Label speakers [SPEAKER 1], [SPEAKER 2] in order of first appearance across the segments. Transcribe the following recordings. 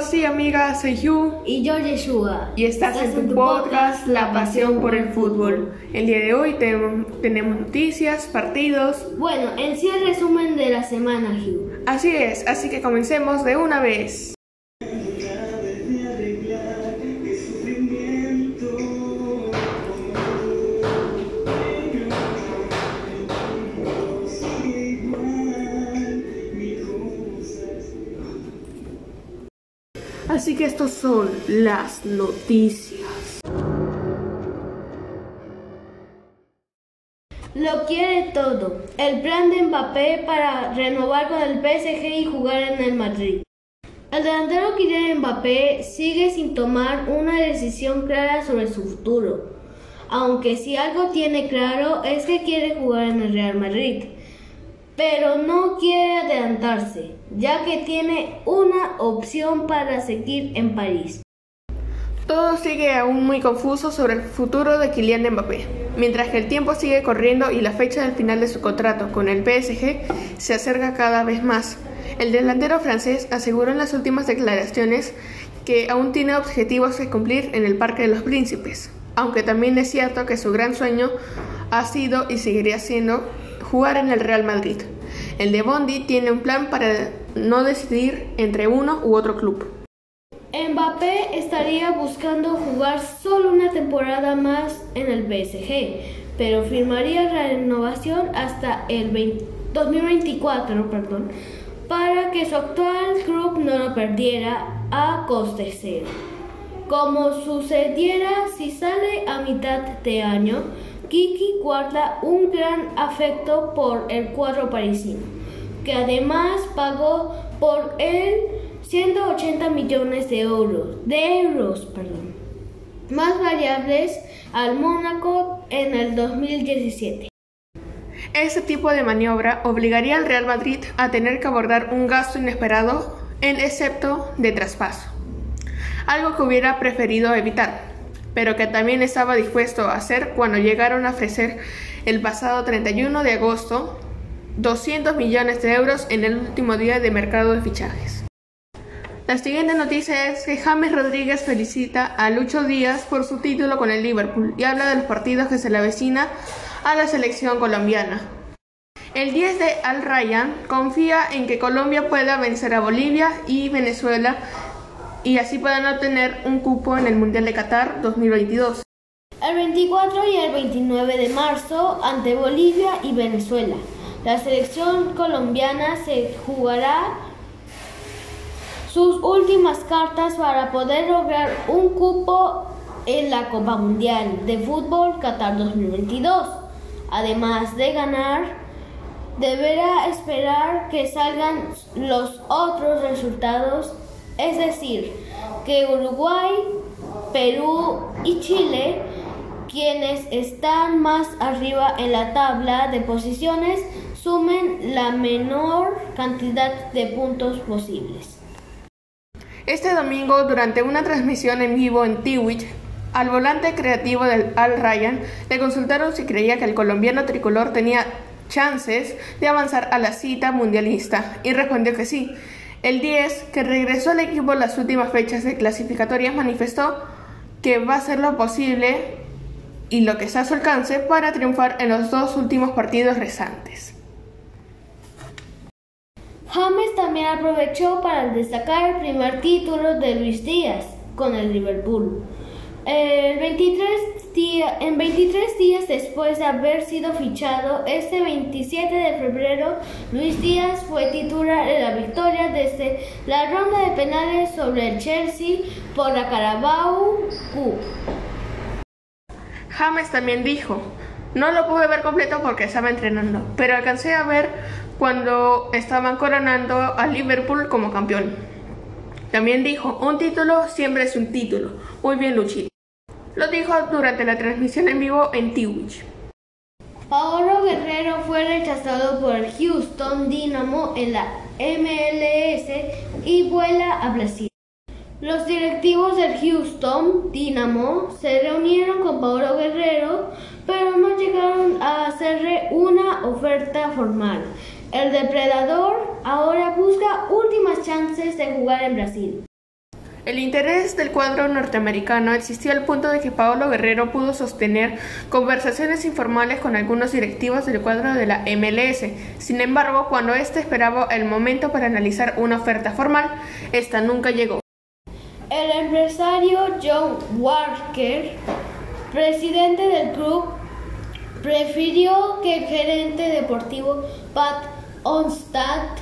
[SPEAKER 1] Y amigas, soy Hugh
[SPEAKER 2] Y yo Yeshua.
[SPEAKER 1] y estás, en tu podcast La Pasión por el Fútbol. El día de hoy tenemos, tenemos noticias, partidos.
[SPEAKER 2] Bueno, en sí el resumen de la semana, Hugh.
[SPEAKER 1] Así es, así que comencemos de una vez. Que estos son las noticias.
[SPEAKER 2] Lo quiere todo. El plan de Mbappé para renovar con el PSG y jugar en el Madrid. El delantero Kylian Mbappé sigue sin tomar una decisión clara sobre su futuro. Aunque si algo tiene claro es que quiere jugar en el Real Madrid. Pero no quiere adelantarse, ya que tiene una opción para seguir en París.
[SPEAKER 1] Todo sigue aún muy confuso sobre el futuro de Kylian Mbappé, mientras que el tiempo sigue corriendo y la fecha del final de su contrato con el PSG se acerca cada vez más. El delantero francés aseguró en las últimas declaraciones que aún tiene objetivos que cumplir en el Parque de los Príncipes, aunque también es cierto que su gran sueño ha sido y seguiría siendo jugar en el Real Madrid. El de Bondi tiene un plan para no decidir entre uno u otro club.
[SPEAKER 2] Mbappé estaría buscando jugar solo una temporada más en el PSG, pero firmaría la renovación hasta el 20 2024 perdón, para que su actual club no lo perdiera a coste cero. Como sucediera si sale a mitad de año, Kiki guarda un gran afecto por el cuadro parisino, que además pagó por él 180 millones de euros, de euros, perdón, más variables al Mónaco en el 2017.
[SPEAKER 1] Este tipo de maniobra obligaría al Real Madrid a tener que abordar un gasto inesperado en excepto de traspaso, algo que hubiera preferido evitar, pero que también estaba dispuesto a hacer cuando llegaron a ofrecer el pasado 31 de agosto 200 millones de euros en el último día de mercado de fichajes. La siguiente noticia es que James Rodríguez felicita a Lucho Díaz por su título con el Liverpool y habla de los partidos que se le avecina a la selección colombiana. El 10 de Al Ryan confía en que Colombia pueda vencer a Bolivia y Venezuela y así puedan obtener un cupo en el Mundial de Qatar 2022.
[SPEAKER 2] El 24 y el 29 de marzo ante Bolivia y Venezuela. La selección colombiana se jugará sus últimas cartas para poder lograr un cupo en la Copa Mundial de Fútbol Qatar 2022. Además de ganar, deberá esperar que salgan los otros resultados, es decir, que Uruguay, Perú y Chile, quienes están más arriba en la tabla de posiciones, sumen la menor cantidad de puntos posibles.
[SPEAKER 1] Este domingo, durante una transmisión en vivo en Twitch, al volante creativo del Al Ryan le consultaron si creía que el colombiano tricolor tenía chances de avanzar a la cita mundialista y respondió que sí. El 10, que regresó al equipo en las últimas fechas de clasificatorias, manifestó que va a hacer lo posible y lo que está a su alcance para triunfar en los dos últimos partidos restantes.
[SPEAKER 2] James también aprovechó para destacar el primer título de Luis Díaz con el Liverpool. El 23 día, en 23 días después de haber sido fichado, este 27 de febrero, Luis Díaz fue titular en la victoria desde la ronda de penales sobre el Chelsea por la Carabao Cup.
[SPEAKER 1] James también dijo, no lo pude ver completo porque estaba entrenando, pero alcancé a ver cuando estaban coronando a Liverpool como campeón. También dijo, un título siempre es un título. Muy bien, Luchito. Lo dijo durante la transmisión en vivo en Twitch.
[SPEAKER 2] Paolo Guerrero fue rechazado por el Houston Dynamo en la MLS y vuela a Brasil. Los directivos del Houston Dynamo se reunieron con Paolo Guerrero, pero no llegaron a hacerle una oferta formal. El depredador ahora busca últimas chances de jugar en Brasil.
[SPEAKER 1] El interés del cuadro norteamericano existió al punto de que Paolo Guerrero pudo sostener conversaciones informales con algunos directivos del cuadro de la MLS. Sin embargo, cuando éste esperaba el momento para analizar una oferta formal, esta nunca llegó.
[SPEAKER 2] El empresario John Walker, presidente del club, prefirió que el gerente deportivo Pat Onstad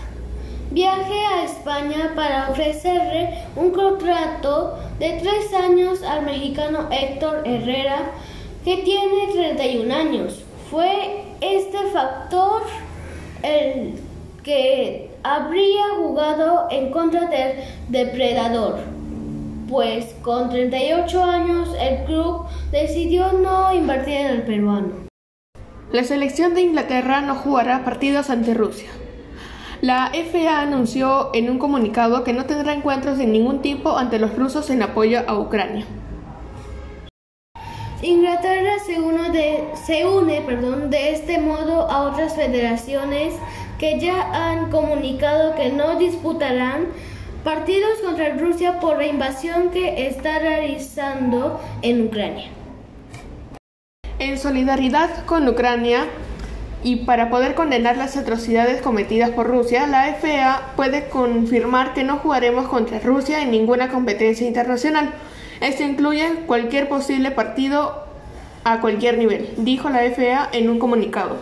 [SPEAKER 2] viaje a España para ofrecerle un contrato de tres años al mexicano Héctor Herrera, que tiene 31 años. Fue este factor el que habría jugado en contra del depredador, pues con 38 años el club decidió no invertir en el peruano.
[SPEAKER 1] La selección de Inglaterra no jugará partidos ante Rusia. La FA anunció en un comunicado que no tendrá encuentros de ningún tipo ante los rusos en apoyo a Ucrania.
[SPEAKER 2] Inglaterra se, une de, se une perdón, de este modo a otras federaciones que ya han comunicado que no disputarán partidos contra Rusia por la invasión que está realizando en Ucrania.
[SPEAKER 1] En solidaridad con Ucrania, y para poder condenar las atrocidades cometidas por Rusia, la FA puede confirmar que no jugaremos contra Rusia en ninguna competencia internacional. Esto incluye cualquier posible partido a cualquier nivel, dijo la FA en un comunicado.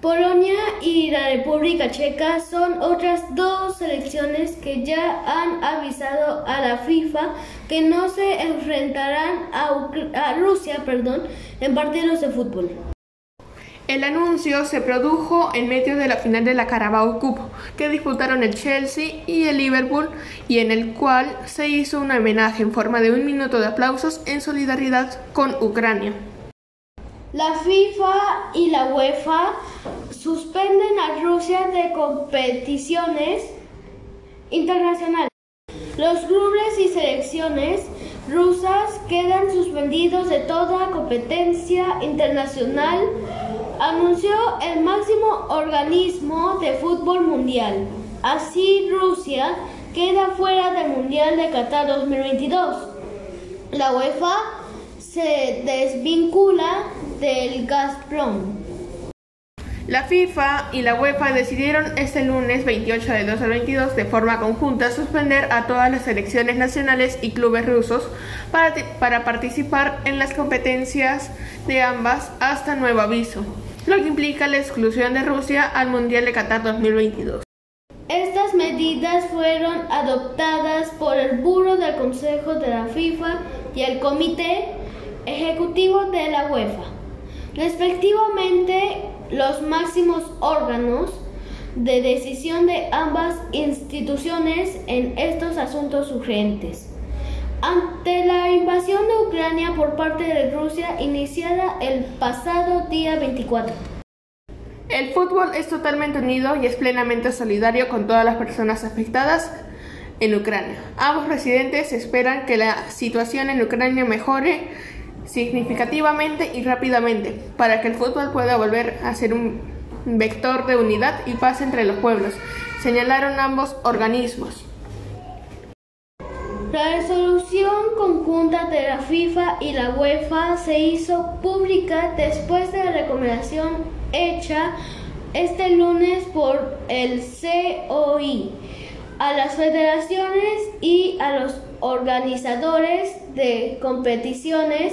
[SPEAKER 2] Polonia y la República Checa son otras dos selecciones que ya han avisado a la FIFA que no se enfrentarán a, a Rusia perdón, en partidos de fútbol.
[SPEAKER 1] El anuncio se produjo en medio de la final de la Carabao Cup que disputaron el Chelsea y el Liverpool y en el cual se hizo un homenaje en forma de un minuto de aplausos en solidaridad con Ucrania.
[SPEAKER 2] La FIFA y la UEFA suspenden a Rusia de competiciones internacionales. Los clubes y selecciones rusas quedan suspendidos de toda competencia internacional anunció el máximo organismo de fútbol mundial. Así Rusia queda fuera del Mundial de Qatar 2022. La UEFA se desvincula del Gazprom.
[SPEAKER 1] La FIFA y la UEFA decidieron este lunes 28 de 2022 de forma conjunta suspender a todas las selecciones nacionales y clubes rusos para, para participar en las competencias de ambas hasta nuevo aviso lo que implica la exclusión de Rusia al Mundial de Qatar 2022.
[SPEAKER 2] Estas medidas fueron adoptadas por el Buró del Consejo de la FIFA y el Comité Ejecutivo de la UEFA, respectivamente los máximos órganos de decisión de ambas instituciones en estos asuntos urgentes. Ante la invasión de Ucrania por parte de Rusia iniciada el pasado día 24.
[SPEAKER 1] El fútbol es totalmente unido y es plenamente solidario con todas las personas afectadas en Ucrania. Ambos presidentes esperan que la situación en Ucrania mejore significativamente y rápidamente para que el fútbol pueda volver a ser un vector de unidad y paz entre los pueblos, señalaron ambos organismos.
[SPEAKER 2] La resolución conjunta de la FIFA y la UEFA se hizo pública después de la recomendación hecha este lunes por el COI a las federaciones y a los organizadores de competiciones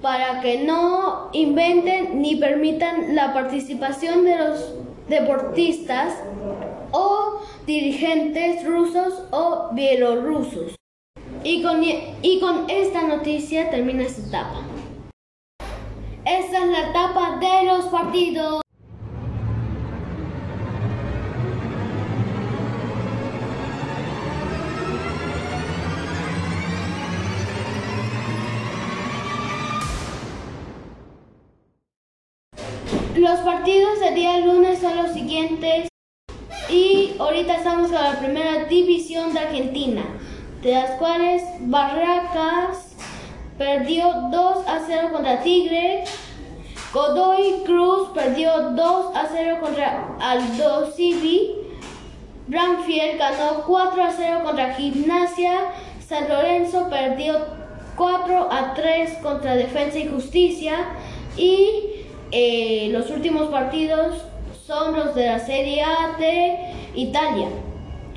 [SPEAKER 2] para que no inventen ni permitan la participación de los deportistas o dirigentes rusos o bielorrusos. Y con, y con esta noticia termina esta etapa. Esta es la etapa de los partidos. Los partidos del día lunes son los siguientes. Y ahorita estamos con la primera división de Argentina de las cuales Barracas perdió 2 a 0 contra Tigre, Godoy Cruz perdió 2 a 0 contra Aldo Civi, Branfield ganó 4 a 0 contra Gimnasia. San Lorenzo perdió 4 a 3 contra Defensa y Justicia. Y eh, los últimos partidos son los de la Serie A de Italia.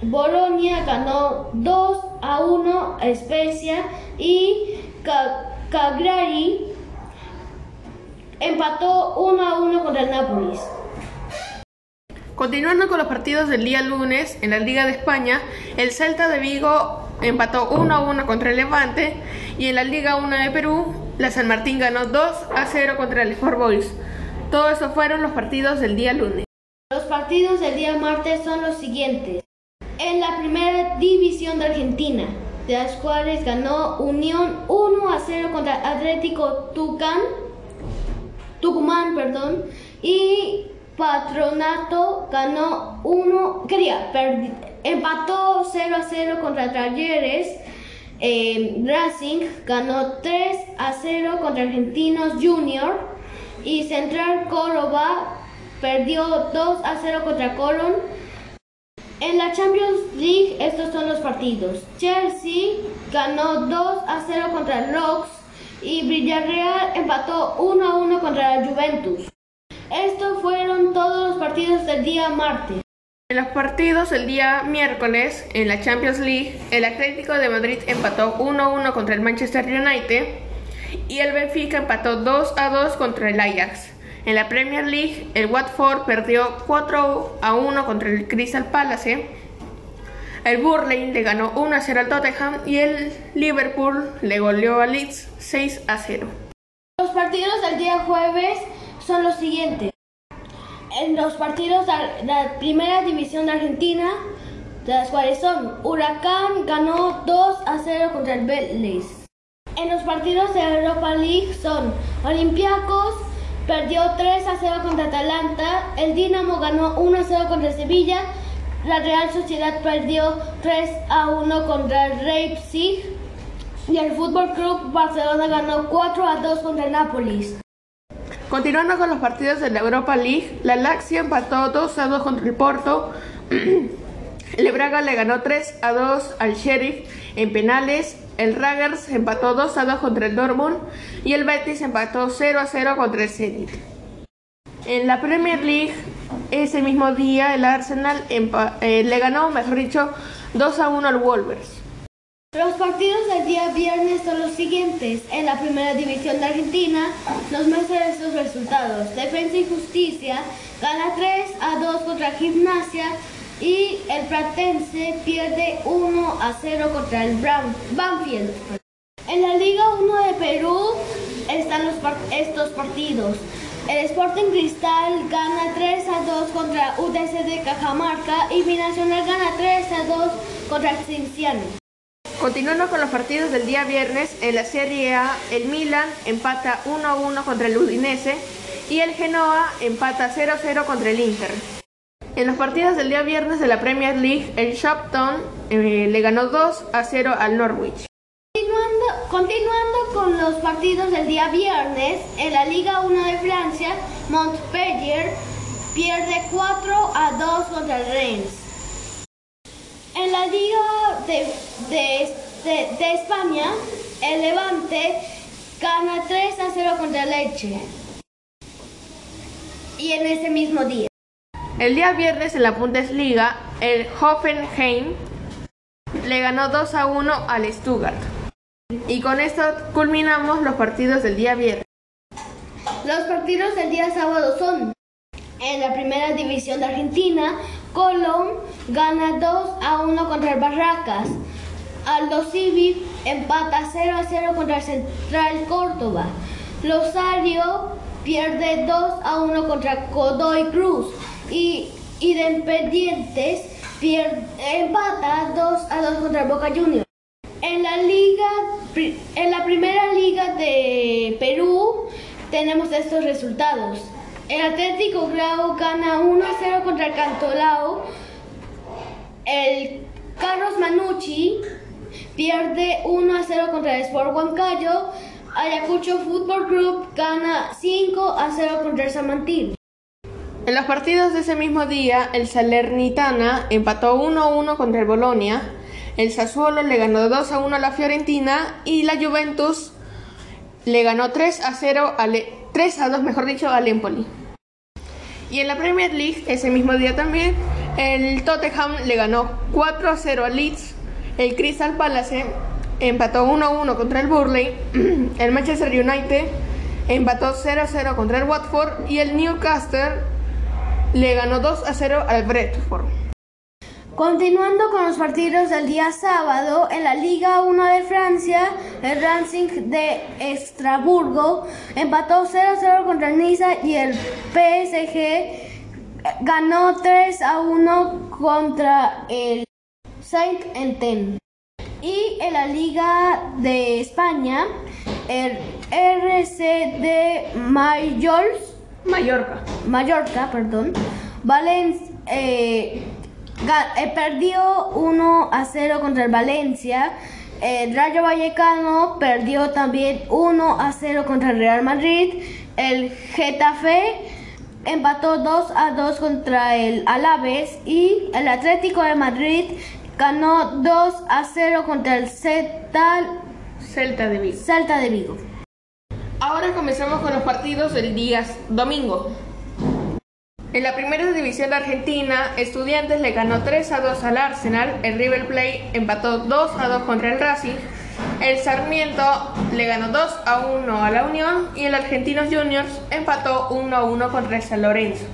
[SPEAKER 2] Bolonia ganó 2 a 1 a Spezia y Cagliari empató 1 a 1 contra el Nápoles.
[SPEAKER 1] Continuando con los partidos del día lunes en la Liga de España, el Celta de Vigo empató 1 a 1 contra el Levante y en la Liga 1 de Perú, la San Martín ganó 2 a 0 contra el Sport Boys. Todos esos fueron los partidos del día lunes.
[SPEAKER 2] Los partidos del día martes son los siguientes. En la primera división de Argentina, de las cuales ganó Unión 1 a 0 contra Atlético Tucán, Tucumán, perdón, y Patronato ganó 1, quería, empató 0 a 0 contra Talleres. Eh, Racing ganó 3 a 0 contra Argentinos Junior y Central Córdoba perdió 2 a 0 contra Colón. En la Champions League estos son los partidos. Chelsea ganó 2 a 0 contra Rocks y Villarreal empató 1 a 1 contra la Juventus. Estos fueron todos los partidos del día martes.
[SPEAKER 1] En los partidos del día miércoles, en la Champions League, el Atlético de Madrid empató 1-1 contra el Manchester United y el Benfica empató 2-2 contra el Ajax. En la Premier League, el Watford perdió 4-1 contra el Crystal Palace. El Burley le ganó 1-0 al Tottenham y el Liverpool le goleó al Leeds 6-0.
[SPEAKER 2] Los partidos del día jueves son los siguientes. En los partidos de la primera división de Argentina, de las cuales son Huracán ganó 2 a 0 contra el Vélez. En los partidos de Europa League son Olympiacos perdió 3 a 0 contra Atalanta, el Dinamo ganó 1 a 0 contra Sevilla, la Real Sociedad perdió 3 a 1 contra el Leipzig y el Fútbol Club Barcelona ganó 4 a 2 contra Nápoles.
[SPEAKER 1] Continuando con los partidos de la Europa League, la Lazio empató 2 a 2 contra el Porto. el Braga le ganó 3 a 2 al Sheriff en penales. El Ragers empató 2 a 2 contra el Dortmund y el Betis empató 0 a 0 contra el Zenit. En la Premier League, ese mismo día, el Arsenal eh, le ganó, mejor dicho, 2 a 1 al Wolves.
[SPEAKER 2] Los partidos del día viernes son los siguientes. En la primera división de Argentina nos muestran estos resultados. Defensa y Justicia gana 3 a 2 contra Gimnasia y el Platense pierde 1 a 0 contra el Banfield. En la Liga 1 de Perú están estos partidos. El Sporting Cristal gana 3 a 2 contra UTC de Cajamarca y Binacional gana 3 a 2 contra Cinciano.
[SPEAKER 1] Continuando con los partidos del día viernes, en la Serie A, el Milan empata 1-1 contra el Udinese y el Genoa empata 0-0 contra el Inter. En los partidos del día viernes de la Premier League, el Shopton eh, le ganó 2-0 al Norwich.
[SPEAKER 2] Continuando, continuando con los partidos del día viernes, en la Liga 1 de Francia, Montpellier pierde 4 2 contra el Reims. En la Liga de, España, el Levante gana 3 a 0 contra Leche. Y en ese mismo día.
[SPEAKER 1] El día viernes en la Bundesliga, el Hoffenheim le ganó 2 a 1 al Stuttgart. Y con esto culminamos los partidos del día viernes.
[SPEAKER 2] Los partidos del día sábado son en la primera división de Argentina, Colón gana 2 a 1 contra el Barracas. Aldo Civi empata 0 a 0 contra el Central Córdoba. Losario pierde 2 a 1 contra Godoy Cruz. Y Independientes pierde, empata 2 a 2 contra Boca Juniors. En la liga, en la primera liga de Perú tenemos estos resultados. El Atlético Grau gana 1-0 contra el Cantolao. El Carlos Manucci pierde 1-0 contra el Sport Huancayo. Ayacucho Fútbol Club gana 5-0 contra el San
[SPEAKER 1] En los partidos de ese mismo día, el Salernitana empató 1-1 contra el Bolonia, el Sassuolo le ganó 2-1 a la Fiorentina y la Juventus le ganó 3-0 a 3 a 2, mejor dicho, al Empoli. Y en la Premier League, ese mismo día también, el Tottenham le ganó 4 0 al Leeds, el Crystal Palace empató 1-1 contra el Burley, el Manchester United empató 0-0 contra el Watford y el Newcastle le ganó 2-0 al Brentford.
[SPEAKER 2] Continuando con los partidos del día sábado, en la Liga 1 de Francia, el Racing de Estrasburgo empató 0-0 contra el Niza y el PSG ganó 3 1 contra el Saint Etienne. Y en la Liga de España, el RC de
[SPEAKER 1] Mallorca,
[SPEAKER 2] Mallorca perdón, Valencia. Eh, eh, perdió 1 a 0 contra el Valencia. El Rayo Vallecano perdió también 1 a 0 contra el Real Madrid. El Getafe empató 2 a 2 contra el Alaves. Y el Atlético de Madrid ganó 2 a 0 contra el Celta,
[SPEAKER 1] Celta de Vigo.
[SPEAKER 2] Celta de Vigo.
[SPEAKER 1] Ahora comenzamos con los partidos del día domingo. En la primera división de Argentina, Estudiantes le ganó 3 a 2 al Arsenal, el River Plate empató 2 a 2 contra el Racing, el Sarmiento le ganó 2 a 1 a la Unión y el Argentinos Juniors empató 1 a 1 contra el San Lorenzo.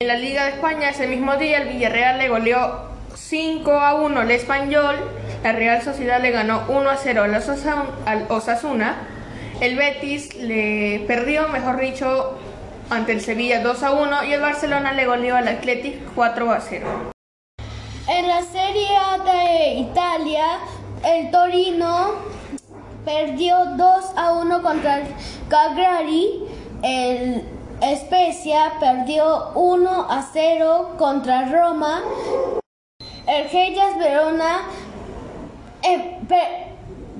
[SPEAKER 1] En la Liga de España ese mismo día el Villarreal le goleó 5 a 1 al Español, la Real Sociedad le ganó 1 a 0 al Osasuna, el Betis le perdió, mejor dicho, ante el Sevilla 2 a 1 y el Barcelona le goleó al Athletic 4 a 0.
[SPEAKER 2] En la Serie A de Italia, el Torino perdió 2 a 1 contra el Cagliari. El Spezia perdió 1 a 0 contra Roma. El Hellas Verona eh,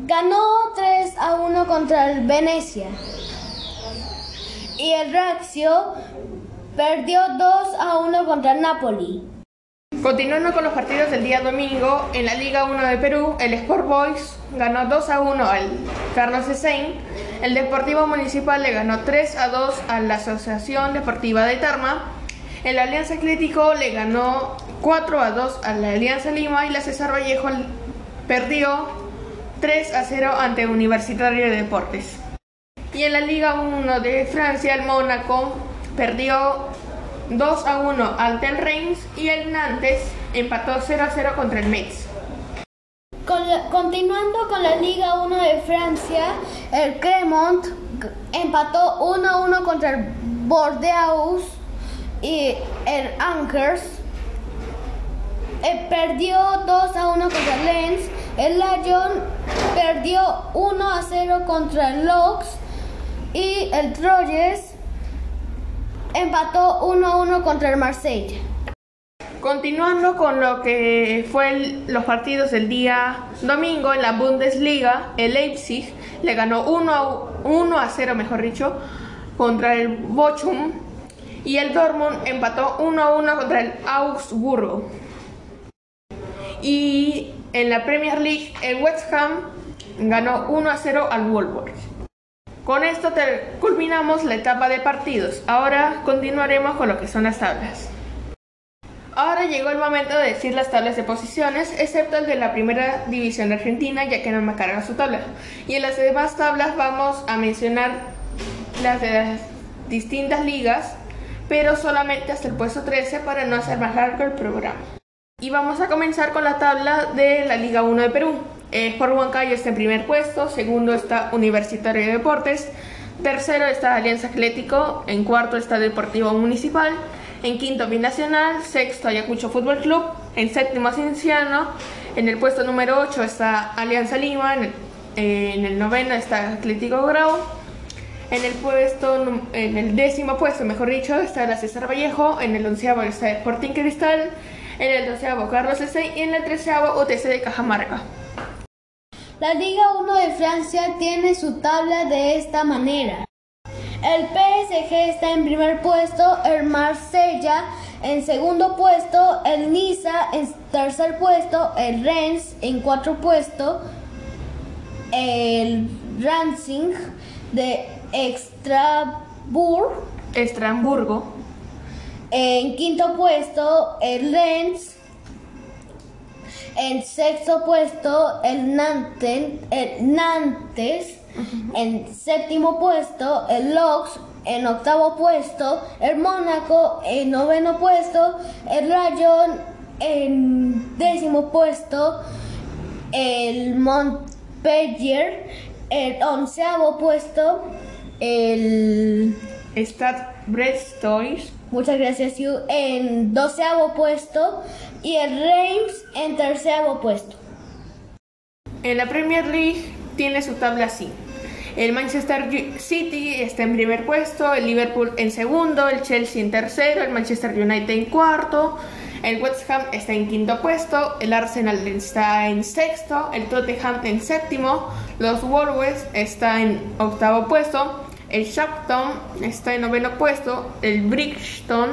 [SPEAKER 2] ganó 3 a 1 contra el Venecia. Y el Lazio perdió 2 a 1 contra el Napoli.
[SPEAKER 1] Continuando con los partidos del día domingo, en la Liga 1 de Perú, el Sport Boys ganó 2 a 1 al Carlos Esein, el Deportivo Municipal le ganó 3 a 2 a la Asociación Deportiva de Tarma, el Alianza Atlético le ganó 4 a 2 a la Alianza Lima y la César Vallejo perdió 3 a 0 ante Universitario de Deportes. Y en la Liga 1 de Francia, el Mónaco perdió 2 a 1 ante el Reims y el Nantes empató 0 a 0 contra el Metz.
[SPEAKER 2] continuando con la Liga 1 de Francia, el Cremont empató 1 a 1 contra el Bordeaux y el Ankers eh, perdió 2 a 1 contra el Lens. El Lyon perdió 1 a 0 contra el Laux y el Troyes empató 1-1 contra el Marsella.
[SPEAKER 1] Continuando con lo que fue los partidos del día domingo en la Bundesliga, el Leipzig le ganó 1 a, 0, mejor dicho, contra el Bochum y el Dortmund empató 1 a 1 contra el Augsburgo. Y en la Premier League, el West Ham ganó 1 a 0 al Wolverhampton. Con esto culminamos la etapa de partidos. Ahora continuaremos con lo que son las tablas. Ahora llegó el momento de decir las tablas de posiciones, excepto el de la primera división argentina, ya que no me carga su tabla. Y en las demás tablas vamos a mencionar las de las distintas ligas, pero solamente hasta el puesto 13 para no hacer más largo el programa. Y vamos a comenzar con la tabla de la Liga 1 de Perú. Eh, Sport Huancayo está en primer puesto, segundo está Universitario de Deportes, tercero está Alianza Atlético, en cuarto está Deportivo Municipal, en quinto Binacional, sexto Ayacucho Fútbol Club, en séptimo Cienciano, en el puesto número 8 está Alianza Lima, en el, en el noveno está Atlético Grau, en el puesto, en el décimo puesto, mejor dicho, está la César Vallejo, en el onceavo está Sporting Cristal, en el doceavo Carlos S. y en el treceavo UTC de Cajamarca.
[SPEAKER 2] La Liga 1 de Francia tiene su tabla de esta manera. El PSG está en primer puesto, el Marsella en segundo puesto, el Niza en tercer puesto, el Rennes en cuarto puesto, el Racing de Extraburg
[SPEAKER 1] Estramburgo.
[SPEAKER 2] En quinto puesto, el Lens. En sexto puesto, el Nantes. El Nantes. En séptimo puesto, el Lox. En octavo puesto, el Mónaco. En noveno puesto, el Rayon. En décimo puesto, el Montpellier. En onceavo puesto, el
[SPEAKER 1] Stade Brestois.
[SPEAKER 2] Muchas gracias, Yu. En doceavo puesto y el Reims en terceavo puesto.
[SPEAKER 1] En la Premier League tiene su tabla así. El Manchester City está en primer puesto, el Liverpool en segundo, el Chelsea en tercero, el Manchester United en cuarto, el West Ham está en quinto puesto, el Arsenal está en sexto, el Tottenham en séptimo, los Wolves está en octavo puesto, el Shakhtar está en noveno puesto, el Brixton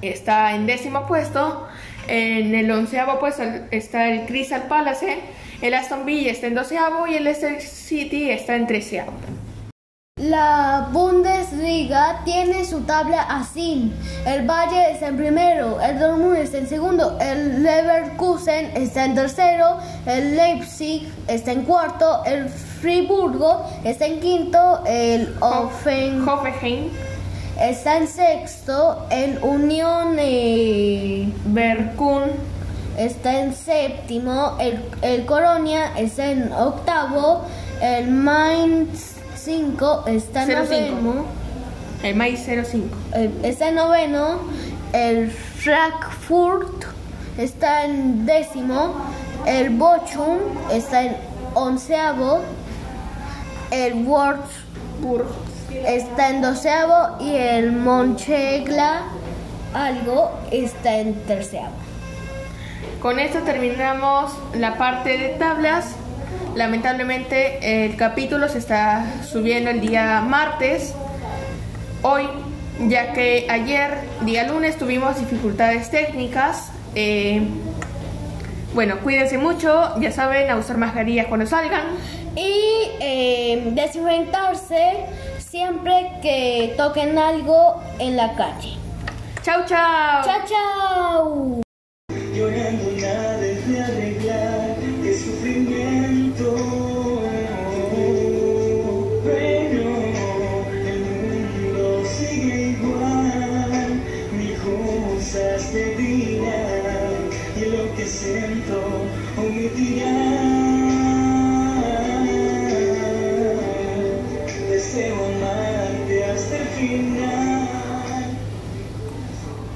[SPEAKER 1] está en décimo puesto, en el onceavo puesto está el Crystal Palace, el Aston Villa está en doceavo y el Leicester City está en treceavo.
[SPEAKER 2] La Bundesliga tiene su tabla así. El Valle está en primero, el Dortmund está en segundo, el Leverkusen está en tercero, el Leipzig está en cuarto, el Friburgo está en quinto, el Offen
[SPEAKER 1] Hoffenheim,
[SPEAKER 2] está en sexto, el Unión eh,
[SPEAKER 1] Berkun,
[SPEAKER 2] está en séptimo, el, el Colonia está en octavo, el Mainz 5 está en
[SPEAKER 1] 05.
[SPEAKER 2] noveno,
[SPEAKER 1] el Maíz 05.
[SPEAKER 2] eh, está en noveno, el Frankfurt está en décimo, el Bochum está en onceavo, el Wolfsburg está en doceavo y el Monchegla algo está en terceavo.
[SPEAKER 1] Con esto terminamos la parte de tablas. Lamentablemente el capítulo se está subiendo el día martes, hoy, ya que ayer, día lunes, tuvimos dificultades técnicas. Eh, bueno, cuídense mucho, ya saben, a usar mascarillas cuando salgan.
[SPEAKER 2] Y eh, desinfectarse siempre que toquen algo en la calle.
[SPEAKER 1] Chau, chau.
[SPEAKER 2] Chao, chao.